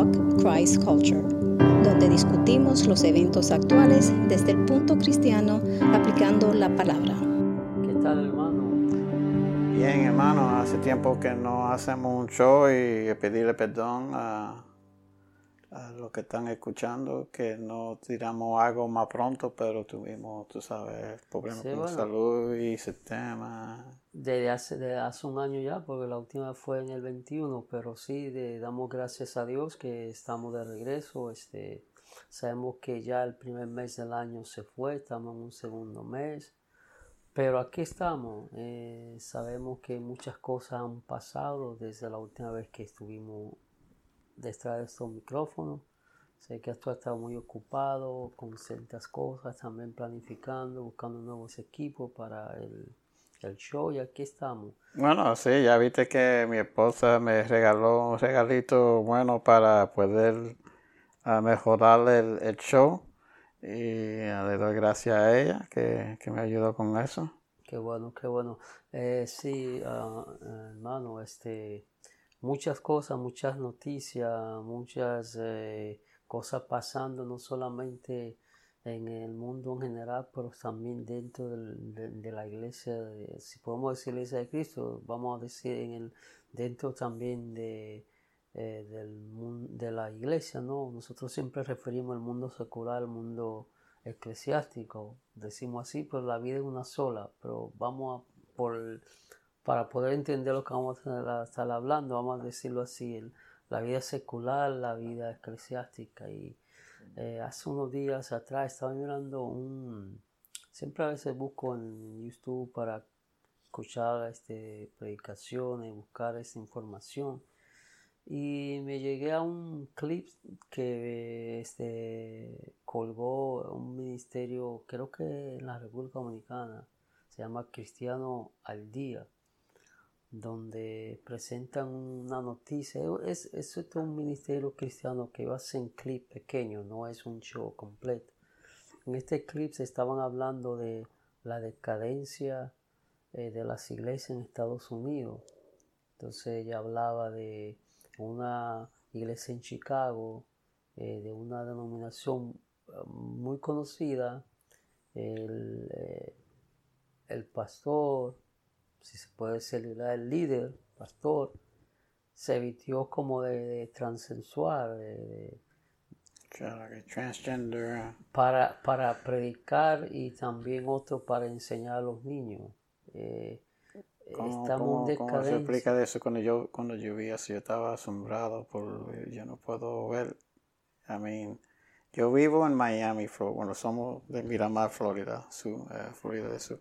Talk Christ Culture, donde discutimos los eventos actuales desde el punto cristiano aplicando la palabra. ¿Qué tal, hermano? Bien, hermano, hace tiempo que no hacemos un show y pedirle perdón a a los que están escuchando que no tiramos algo más pronto, pero tuvimos, tú sabes, problemas con salud y sistema. Desde hace, hace un año ya, porque la última fue en el 21, pero sí, damos gracias a Dios que estamos de regreso. Este, sabemos que ya el primer mes del año se fue, estamos en un segundo mes. Pero aquí estamos, eh, sabemos que muchas cosas han pasado desde la última vez que estuvimos detrás de estos micrófonos. Sé que tú has estado muy ocupado con ciertas cosas, también planificando, buscando nuevos equipos para el, el show y aquí estamos. Bueno, sí, ya viste que mi esposa me regaló un regalito bueno para poder ah, mejorar el, el, show y ah, le doy gracias a ella que, que, me ayudó con eso. Qué bueno, qué bueno. Eh, sí, uh, hermano, este, muchas cosas, muchas noticias, muchas eh, cosas pasando, no solamente en el mundo en general, pero también dentro de, la iglesia, si podemos decir iglesia de Cristo, vamos a decir en el, dentro también de, eh, del, de la iglesia, ¿no? Nosotros siempre referimos al mundo secular, al mundo eclesiástico, decimos así, pero la vida es una sola, pero vamos a por para poder entender lo que vamos a estar hablando, vamos a decirlo así, la vida secular, la vida eclesiástica. Y eh, hace unos días atrás estaba mirando un... Siempre a veces busco en YouTube para escuchar este, predicaciones, buscar esta información. Y me llegué a un clip que este, colgó un ministerio, creo que en la República Dominicana, se llama Cristiano al Día donde presentan una noticia. Es, es, un ministerio cristiano que va a ser un clip pequeño, no es un show completo. En este clip se estaban hablando de la decadencia eh, de las iglesias en Estados Unidos. Entonces ella hablaba de una iglesia en Chicago, eh, de una denominación eh, muy conocida. El, el pastor si se puede decir, el líder, pastor, se vistió como de, transensual, de, transgender. Para, para predicar y también otro para enseñar a los niños. Eh, ¿Cómo, ¿cómo, ¿Cómo se explica de eso? Cuando yo, cuando yo vi así, yo estaba asombrado por, yo no puedo ver, I mean, yo vivo en Miami, bueno, somos de Miramar, Florida, su, eh, Florida de Sur.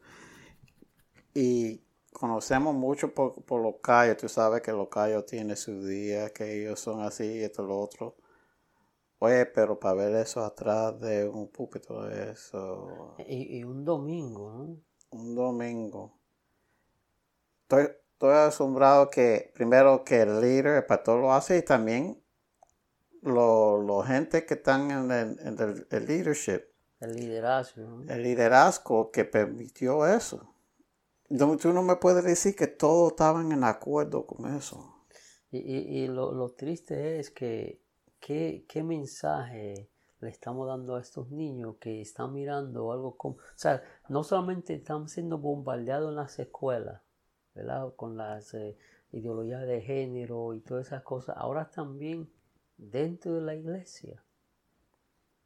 Y conocemos mucho por, por los callos, tú sabes que los callos tienen su día, que ellos son así, esto, lo otro. Oye, pero para ver eso atrás de un púlpito, eso... Y, un domingo, ¿no? Un domingo. Estoy, estoy asombrado que, primero, que el líder, el pastor lo hace y también los gente que están en el, el leadership. El liderazgo. El liderazgo que permitió eso tú no me puedes decir que todos estaban en acuerdo con eso. Y, lo, triste es que ¿qué, qué mensaje le estamos dando a estos niños que están mirando algo como... O sea, no solamente están siendo bombardeados en las escuelas, ¿verdad? Con las eh, ideologías de género y todas esas cosas, ahora también dentro de la iglesia.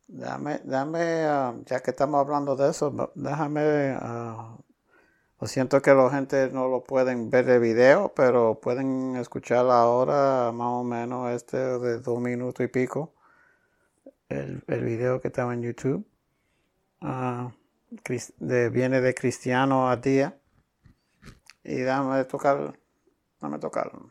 Dame, dame ah, ya que estamos hablando de eso, déjame uh, lo siento que la gente no lo pueden ver de video, pero pueden escuchar ahora más o menos este de dos minutos y pico. El, el video que estaba en YouTube. Uh, de, viene de Cristiano a día. Y dame tocar, dame tocarlo.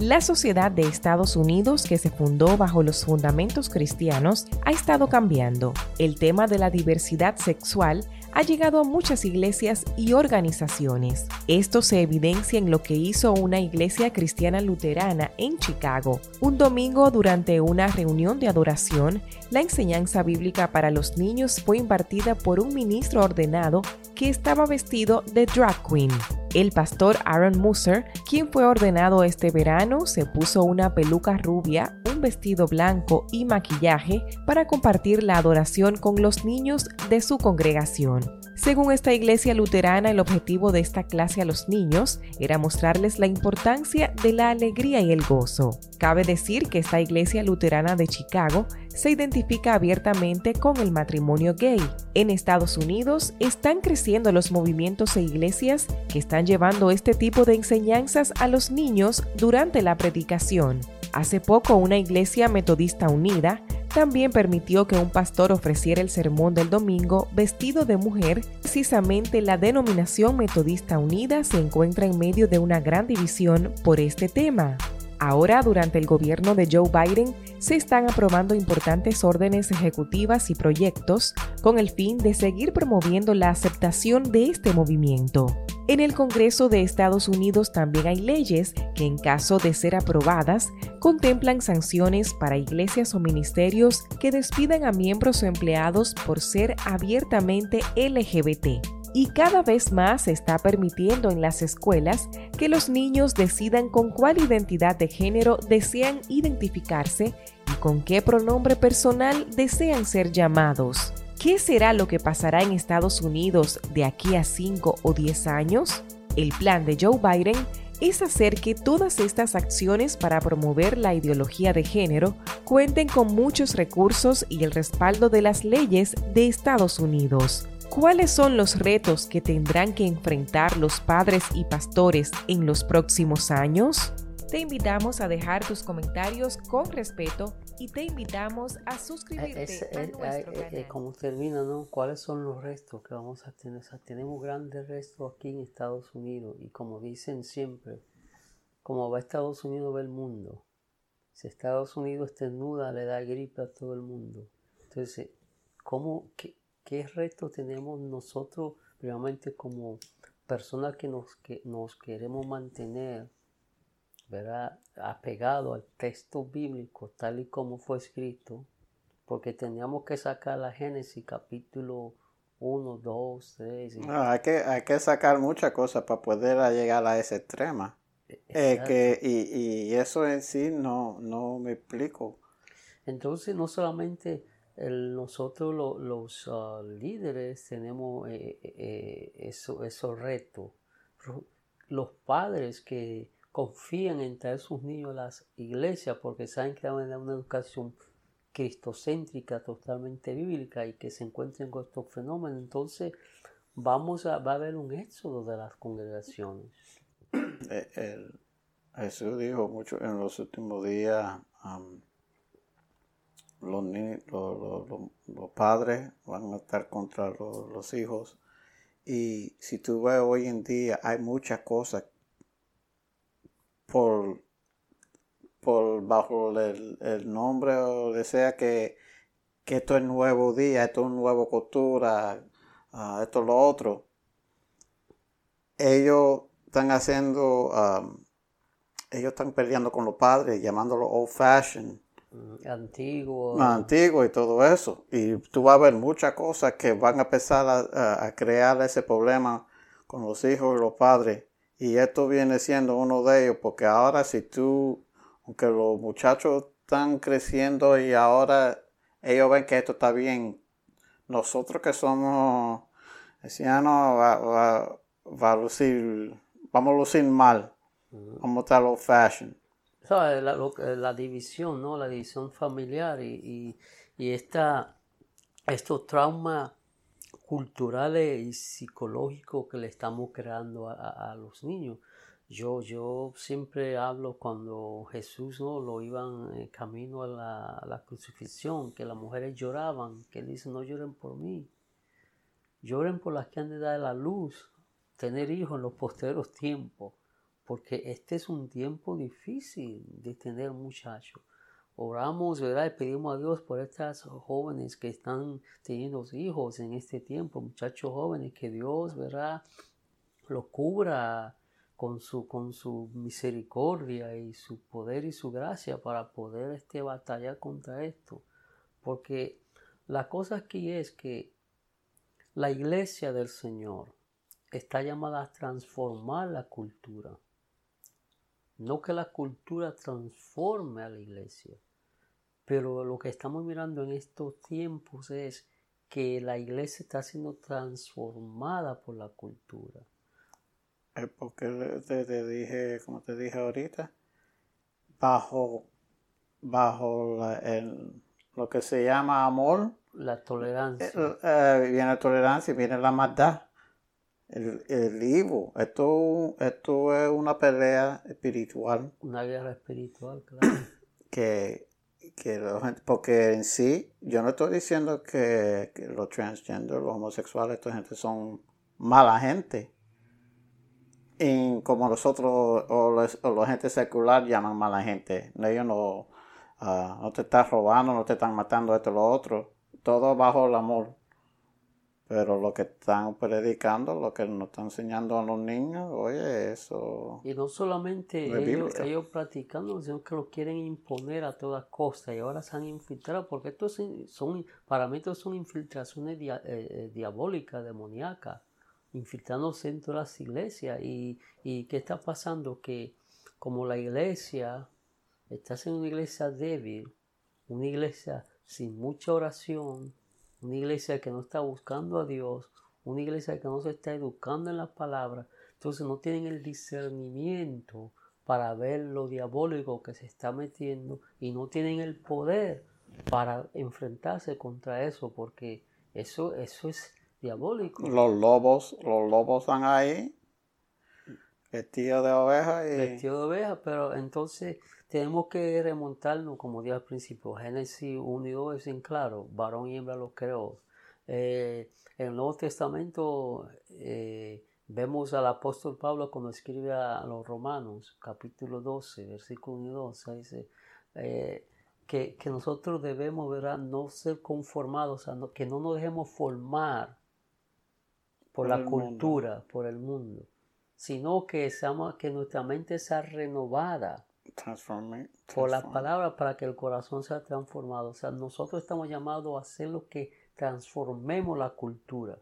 La sociedad de Estados Unidos, que se fundó bajo los fundamentos cristianos, ha estado cambiando. El tema de la diversidad sexual ha llegado a muchas iglesias y organizaciones. Esto se evidencia en lo que hizo una iglesia cristiana luterana en Chicago. Un domingo durante una reunión de adoración, la enseñanza bíblica para los niños fue impartida por un ministro ordenado que estaba vestido de drag queen. El pastor Aaron Musser, quien fue ordenado este verano, se puso una peluca rubia, un vestido blanco y maquillaje para compartir la adoración con los niños de su congregación. Según esta iglesia luterana, el objetivo de esta clase a los niños era mostrarles la importancia de la alegría y el gozo. Cabe decir que esta iglesia luterana de Chicago se identifica abiertamente con el matrimonio gay. En Estados Unidos están creciendo los movimientos e iglesias que están llevando este tipo de enseñanzas a los niños durante la predicación. Hace poco una iglesia metodista unida también permitió que un pastor ofreciera el sermón del domingo vestido de mujer. Precisamente la denominación metodista unida se encuentra en medio de una gran división por este tema. Ahora, durante el gobierno de Joe Biden, se están aprobando importantes órdenes ejecutivas y proyectos con el fin de seguir promoviendo la aceptación de este movimiento. En el Congreso de Estados Unidos también hay leyes que en caso de ser aprobadas contemplan sanciones para iglesias o ministerios que despidan a miembros o empleados por ser abiertamente LGBT y cada vez más se está permitiendo en las escuelas que los niños decidan con cuál identidad de género desean identificarse y con qué pronombre personal desean ser llamados. ¿Qué será lo que pasará en Estados Unidos de aquí a 5 o 10 años? El plan de Joe Biden es hacer que todas estas acciones para promover la ideología de género cuenten con muchos recursos y el respaldo de las leyes de Estados Unidos. ¿Cuáles son los retos que tendrán que enfrentar los padres y pastores en los próximos años? Te invitamos a dejar tus comentarios con respeto y te invitamos a suscribirte a nuestro canal. como termina, ¿no? ¿Cuáles son los restos que vamos a tener? tenemos grandes restos aquí en Estados Unidos y como dicen siempre, como va Estados Unidos va el mundo. Si Estados Unidos estornuda, le da gripe a todo el mundo. Entonces, ¿cómo, qué, ¿Qué reto tenemos nosotros, realmente como personas que nos, que nos queremos mantener ¿verdad? apegado al texto bíblico tal y como fue escrito? Porque teníamos que sacar la Génesis capítulo 1, 2, 3. hay, que, hay que sacar muchas cosas para poder llegar a ese extrema. E, eh, que, y, y, eso en sí no, no me explico. Entonces, no solamente nosotros los ah, líderes tenemos eh, eh, eh, eso, esos retos. Los padres que confían en traer sus niños a las iglesias porque saben que van a dar una educación cristocéntrica totalmente bíblica y que se encuentren con estos fenómenos, entonces vamos a, va a haber un éxodo de las congregaciones. Jesús dijo mucho en los últimos días, los, los, padres van a estar contra los, hijos. Y si tú ves hoy en día, hay muchas cosas por, por bajo el, nombre o desea que, que esto es nuevo día, esto es nueva cultura, ah, esto es lo otro. Ellos están haciendo, ah, ellos están peleando con los padres, llamándolo old fashioned Mm, antiguo. Antiguo y todo eso. Y tú vas a ver muchas cosas que van a empezar a, crear ese problema con los hijos y los padres. Y esto viene siendo uno de ellos, porque ahora si tú, aunque los muchachos están creciendo y ahora ellos ven que esto está bien, nosotros que somos ancianos va, va, a lucir, vamos a lucir mal, vamos a estar old fashion. La, división, ¿no? La división familiar y, y, esta, estos traumas culturales y psicológicos que le estamos creando a, los niños. Yo, yo siempre hablo cuando Jesús no lo iban en camino a la, la, crucifixión, que las mujeres lloraban, que él dice, no lloren por mí, lloren por las que han de dar la luz, tener hijos en los posteros tiempos porque este es un tiempo difícil de tener muchachos. Oramos, ¿verdad? Y pedimos a Dios por estas jóvenes que están teniendo hijos en este tiempo, muchachos jóvenes, que Dios, ¿verdad? Los cubra con su, con su misericordia y su poder y su gracia para poder este, batallar contra esto. Porque la cosa aquí es que la iglesia del Señor está llamada a transformar la cultura. No que la cultura transforme a la iglesia, pero lo que estamos mirando en estos tiempos es que la iglesia está siendo transformada por la cultura. Porque te, dije, como te dije ahorita, bajo, bajo el, lo que se llama amor. La tolerancia. Eh, viene la tolerancia, viene la maldad. El, el Esto, esto es una pelea espiritual. Una guerra espiritual, claro. que que porque en sí, yo no estoy diciendo que, los transgender, los homosexuales, esta gente son mala gente. Y como nosotros o, la gente secular llaman mala gente. Ellos no, ah, no te están robando, no te están matando esto o lo otro. Todo bajo el amor. Pero lo que están predicando, lo que nos están enseñando a los niños, oye, eso... Y no solamente ellos, ellos, practicando, sino que lo quieren imponer a toda costa y ahora se han infiltrado, porque estos son, para mí estos son infiltraciones eh, eh, diabólicas, demoníacas, infiltrándose en todas las iglesias. Y, ¿Y qué está pasando? Que como la iglesia, estás en una iglesia débil, una iglesia sin mucha oración, una iglesia que no está buscando a Dios, una iglesia que no se está educando en la palabra, entonces no tienen el discernimiento para ver lo diabólico que se está metiendo y no tienen el poder para enfrentarse contra eso, porque eso, eso es diabólico. Los lobos, los lobos están ahí, vestidos de oveja y... Vestidos de oveja, pero entonces tenemos que remontarnos, como dije al principio, Génesis 1 y 2 es en claro, varón y hembra los creó. Eh, en el Nuevo Testamento eh, vemos al apóstol Pablo cuando escribe a los Romanos, capítulo 12, versículo 1 y 2, dice eh, que, nosotros debemos ¿verdad? no ser conformados, que no nos dejemos formar por, la cultura, por el mundo, sino que, seamos, que nuestra mente sea renovada por la palabra para que el corazón sea transformado. O sea, nosotros estamos llamados a hacer lo que transformemos la cultura.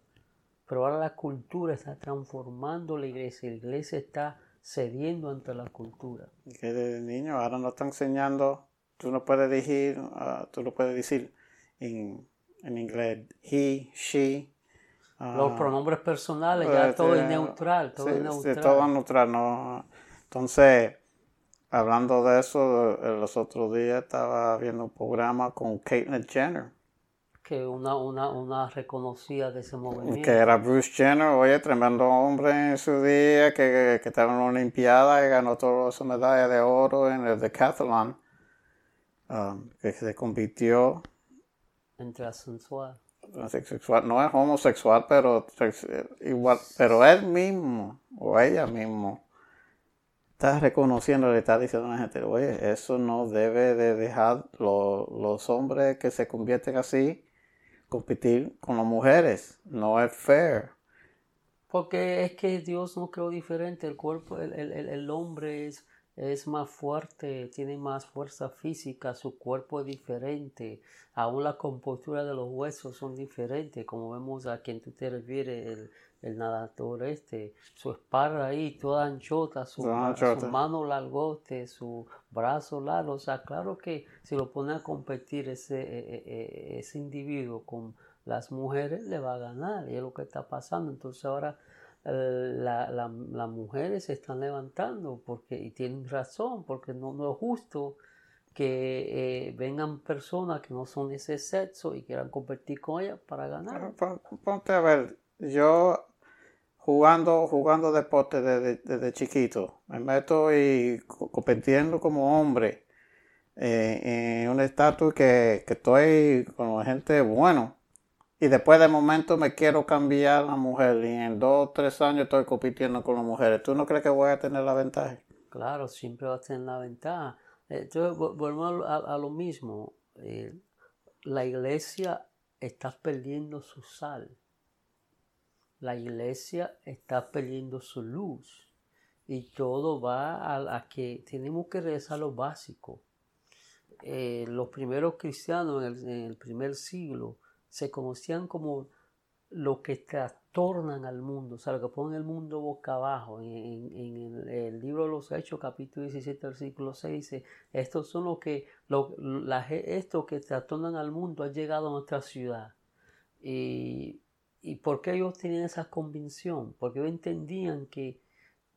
Pero ahora la cultura está transformando la iglesia. La iglesia está cediendo ante la cultura. Que de niño ahora nos está enseñando, tú no puedes decir, uh, tú lo puedes decir en, en inglés, he, she. Los uh, pronombres personales, ya todo es neutral, todo es neutral. Sí, todo es neutral, no. Entonces, Hablando de eso, eh, los otros días estaba viendo un programa con Caitlyn Jenner. Que una, una, una reconocida de ese movimiento. Que era Bruce Jenner, oye, tremendo hombre en su día, que, que estaba en una Olimpiada y ganó todas su medallas de oro en el decathlon. Um, que se convirtió. En transexual. Transexual. No es homosexual, pero igual, pero él mismo, o ella mismo está reconociendo, le está diciendo a la gente, oye, eso no debe de dejar los hombres que se convierten así competir con las mujeres. No es fair. Porque es que Dios no creó diferente. El cuerpo, el, el, el hombre es, es más fuerte, tiene más fuerza física, su cuerpo es diferente. Aún la compostura de los huesos son diferentes, como vemos a quien tú te refieres, el, el nadador este, su espalda ahí toda anchota, su, mano largote, su brazo largo, o sea, claro que si lo pone a competir ese, e, e, e, ese individuo con las mujeres, le va a ganar, y es lo que está pasando, entonces ahora eh, las mujeres se están levantando porque, y tienen razón, porque no, no es justo que eh, vengan personas que no son de ese sexo y quieran competir con ellas para ganar. Ponte a ver, yo jugando, jugando deporte desde, chiquito, me meto y compitiendo como hombre eh, en un estatus que, que, estoy con gente bueno. Y después de momento me quiero cambiar a mujer y en dos o tres años estoy compitiendo con las mujeres. ¿Tú no crees que voy a tener la ventaja? Claro, siempre vas a tener la ventaja. Entonces, volvemos a, lo mismo. Eh, la iglesia está perdiendo su sal la iglesia está perdiendo su luz y todo va a, que tenemos que regresar a lo básico. Eh, los primeros cristianos en el, primer siglo se conocían como lo que trastornan al mundo, o sea, lo que ponen el mundo boca abajo. En, el, libro de los Hechos, capítulo 17, versículo 6, dice, estos son los que, estos que trastornan al mundo han llegado a nuestra ciudad. Y, ¿Y por qué ellos tenían esa convicción? Porque ellos entendían que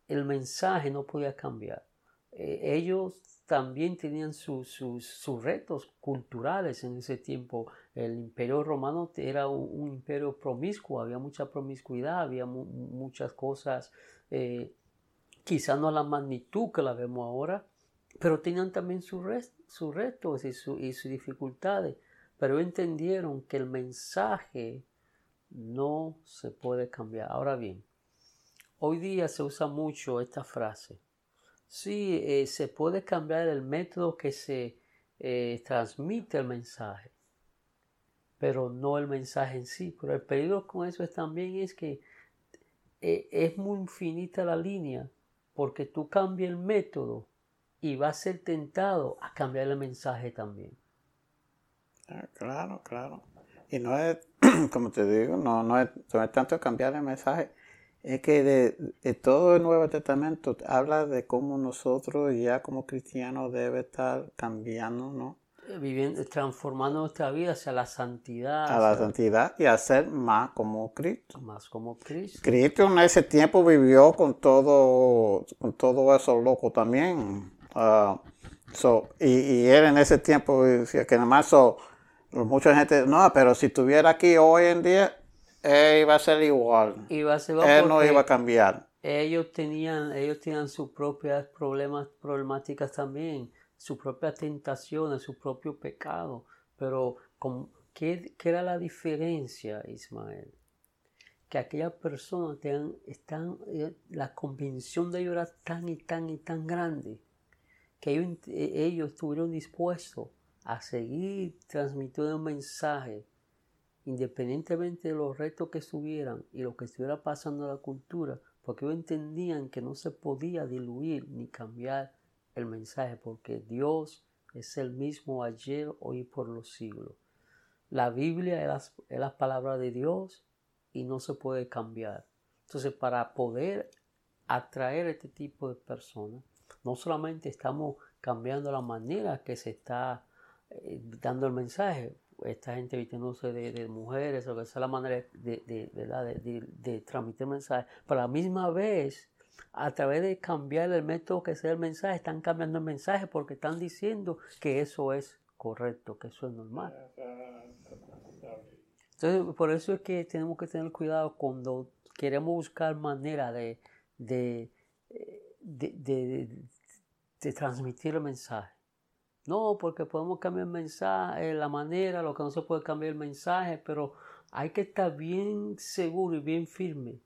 el mensaje no podía cambiar. Eh, ellos también tenían sus retos culturales en ese tiempo. El imperio romano era un, imperio promiscuo, había mucha promiscuidad, había muchas cosas, eh, quizás no a la magnitud que la vemos ahora, pero tenían también sus, retos y, y sus dificultades. Pero entendieron que el mensaje no se puede cambiar. Ahora bien, hoy día se usa mucho esta frase Sí, eh, se puede cambiar el método que se eh, transmite el mensaje, pero no el mensaje en sí. Pero el peligro con eso es también es que eh, es muy infinita la línea, porque tú cambias el método y vas a ser tentado a cambiar el mensaje también. Ah, claro, claro. Y no es, como te digo, no, no, es, no es tanto cambiar el mensaje, es que de, todo el Nuevo Testamento habla de cómo nosotros ya como cristianos debe estar cambiando, ¿no? Eh, viviendo, transformando nuestra vida hacia la santidad. A la santidad y a ser más como Cristo. Más como Cristo. Cristo en ese tiempo vivió con todo, con todo eso loco también. Ah, y, y, él en ese tiempo decía que nada más mucha gente, no, pero si estuviera aquí hoy en día, iba a ser igual. Iba a ser igual Él no iba a cambiar. Ellos tenían, ellos tenían sus propias problemas, problemáticas también, sus propias tentaciones, su propio pecado. Pero, ¿qué, era la diferencia, Ismael? Que aquellas personas están, eh, la convicción de ellos era tan y tan y tan grande que ellos, ellos estuvieron dispuestos a seguir transmitiendo un mensaje independientemente de los retos que estuvieran y lo que estuviera pasando en la cultura, porque ellos entendían que no se podía diluir ni cambiar el mensaje, porque Dios es el mismo ayer, hoy y por los siglos. La Biblia es la, palabra de Dios y no se puede cambiar. Entonces, para poder atraer a este tipo de personas, no solamente estamos cambiando la manera que se está eh, dando el mensaje, esta gente vistiéndose de, mujeres, o que sea la manera de, de, de, transmitir mensajes, pero a la misma vez, a través de cambiar el método que sea el mensaje, están cambiando el mensaje porque están diciendo que eso es correcto, que eso es normal. Entonces, por eso es que tenemos que tener cuidado cuando queremos buscar manera de, de, de transmitir el mensaje. No, porque podemos cambiar el mensaje, la manera, lo que no se puede cambiar el mensaje, pero hay que estar bien seguro y bien firme.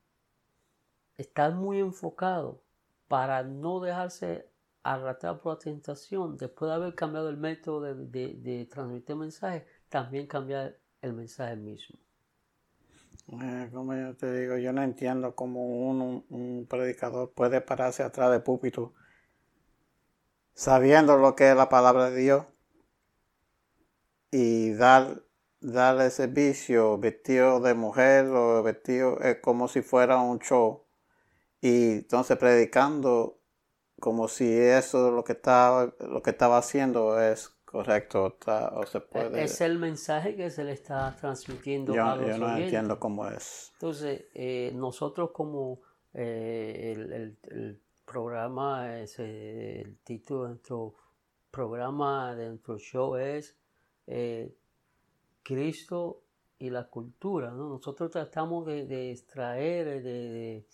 Estar muy enfocado para no dejarse arrastrar por la tentación. Después de haber cambiado el método de, transmitir mensaje, también cambiar el mensaje mismo. Como yo te digo, yo no entiendo cómo un, un predicador puede pararse atrás del púlpito sabiendo lo que es la palabra de Dios y dar darle servicio vestido de mujer o vestido es como si fuera un show. Y entonces predicando como si eso lo que estaba lo que estaba haciendo es correcto o se puede es el mensaje que se le está transmitiendo yo, a los yo no entiendo cómo es. Entonces eh, nosotros como eh, el programa, es, el título de nuestro programa, de nuestro show es eh, Cristo y la cultura. Nosotros tratamos de, extraer, de,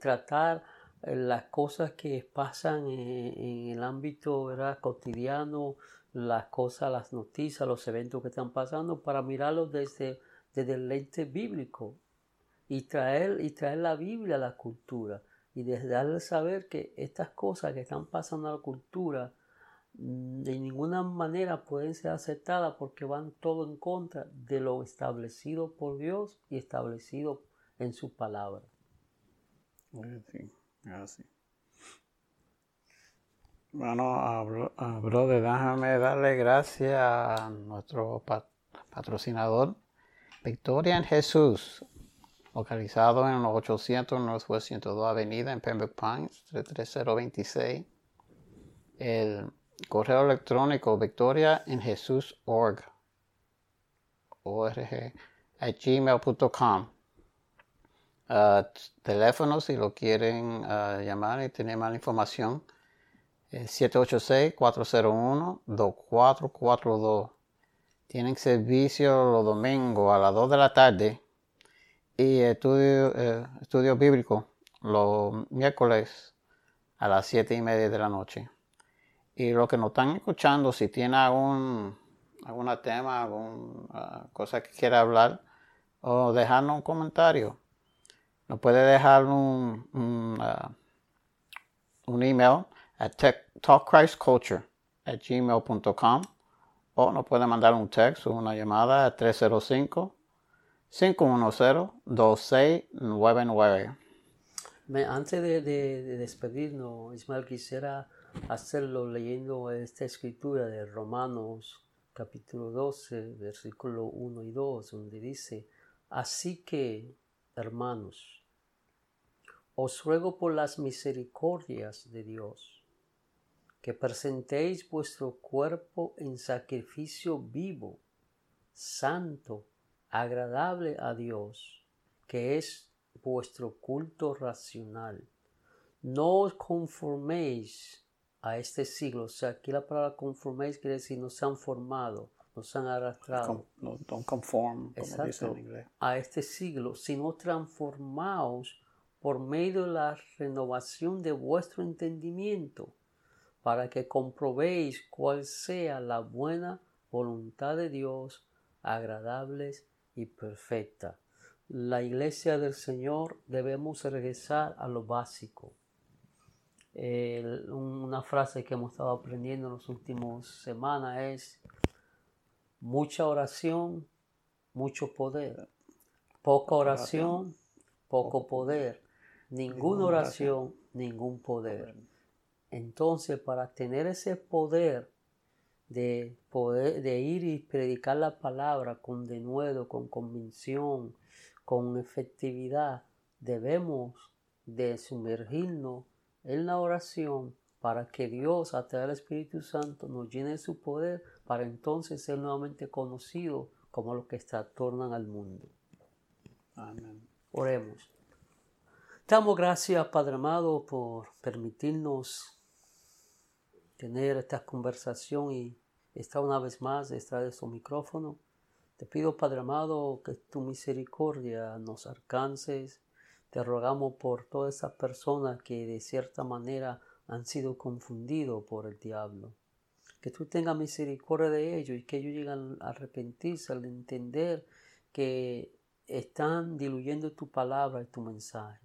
tratar eh, las cosas que pasan en, el ámbito cotidiano, las cosas, las noticias, los eventos que están pasando, para mirarlos desde, desde el lente bíblico y traer, y traer la Biblia a la cultura y de darle saber que estas cosas que están pasando a la cultura mm, de ninguna manera pueden ser aceptadas porque van todo en contra de lo establecido por Dios y establecido en su palabra. Sí, Bueno, brother, déjame darle gracias a nuestro patrocinador Victoria en Jesús, localizado en los 800 Northwest 102 Avenida en Pembroke Pines, 33026. El correo electrónico victoria en Jesús org, org at gmail.com. Uh, teléfono si lo quieren uh, llamar y tener más información. 786-401-2442. Tienen servicio los domingos a las 2 de la tarde y estudio, eh, estudio bíblico los miércoles a las 7 y media de la noche. Y los que nos están escuchando, si tienen algún alguna tema, alguna cosa que quiera hablar, o dejarnos un comentario. Nos puede dejar un, un, uh, email a talkchristculture at o nos puede mandar un texto o una llamada a 305 510 2699. Antes de, de, de despedirnos, Ismael, quisiera hacerlo leyendo esta escritura de Romanos capítulo 12, versículo 1 y 2, donde dice, así que, hermanos, os ruego por las misericordias de Dios, que presentéis vuestro cuerpo en sacrificio vivo, santo, agradable a Dios, que es vuestro culto racional. No os conforméis a este siglo. O sea, aquí la palabra conforméis quiere decir no se han formado, no se han arrastrado. No, don't conform, como dice en inglés. A este siglo, sino transformaos por medio de la renovación de vuestro entendimiento, para que comprobéis cuál sea la buena voluntad de Dios, agradable y perfecta. La iglesia del Señor debemos regresar a lo básico una frase que hemos estado aprendiendo en las últimas semanas es mucha oración, mucho poder. Poca oración, poco poder. Ninguna oración, ningún poder. Entonces, para tener ese poder de poder de ir y predicar la palabra con denuedo, con convicción, con efectividad, debemos de sumergirnos en la oración para que Dios, a través del Espíritu Santo, nos llene de su poder para entonces ser nuevamente conocido como los que trastornan al mundo. Amén. Oremos. Damos gracias, Padre amado, por permitirnos tener esta conversación y estar una vez más detrás de su micrófono. Te pido, Padre amado, que tu misericordia nos alcances te rogamos por todas esas personas que de cierta manera han sido confundidos por el diablo. Que tú tengas misericordia de ellos y que ellos lleguen a arrepentirse al entender que están diluyendo tu palabra y tu mensaje.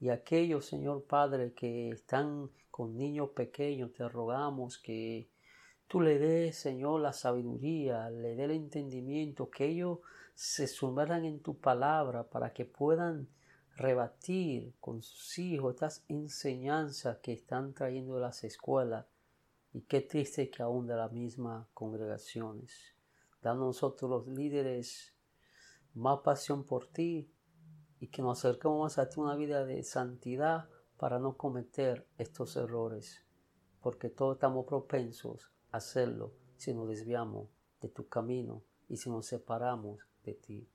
Y aquellos, Señor Padre, que están con niños pequeños, te rogamos que tú le des, Señor, la sabiduría, le dé el entendimiento, que ellos se sumerjan en tu palabra para que puedan rebatir con sus hijos estas enseñanzas que están trayendo las escuelas y qué triste que aún de las mismas congregaciones. Da nosotros los líderes más pasión por ti y que nos acerquemos a ti una vida de santidad para no cometer estos errores, porque todos estamos propensos hacerlo si nos desviamos de tu camino y si nos separamos de ti.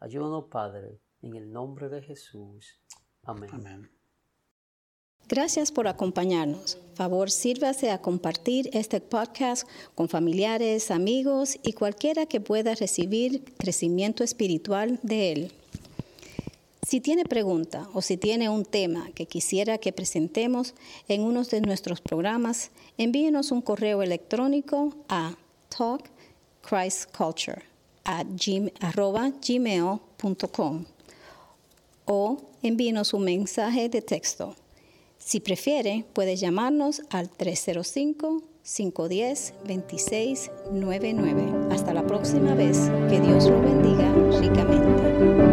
Ayúdanos, Padre, en el nombre de Jesús. Amén. Gracias por acompañarnos. Favor, sírvase a compartir este podcast con familiares, amigos y cualquiera que pueda recibir crecimiento espiritual de él. Si tiene pregunta o si tiene un tema que quisiera que presentemos en uno de nuestros programas, envíenos un correo electrónico a talkchristculture o envíenos un mensaje de texto. Si prefiere, puede llamarnos al 305-510-2699. Hasta la próxima vez. Que Dios lo bendiga ricamente.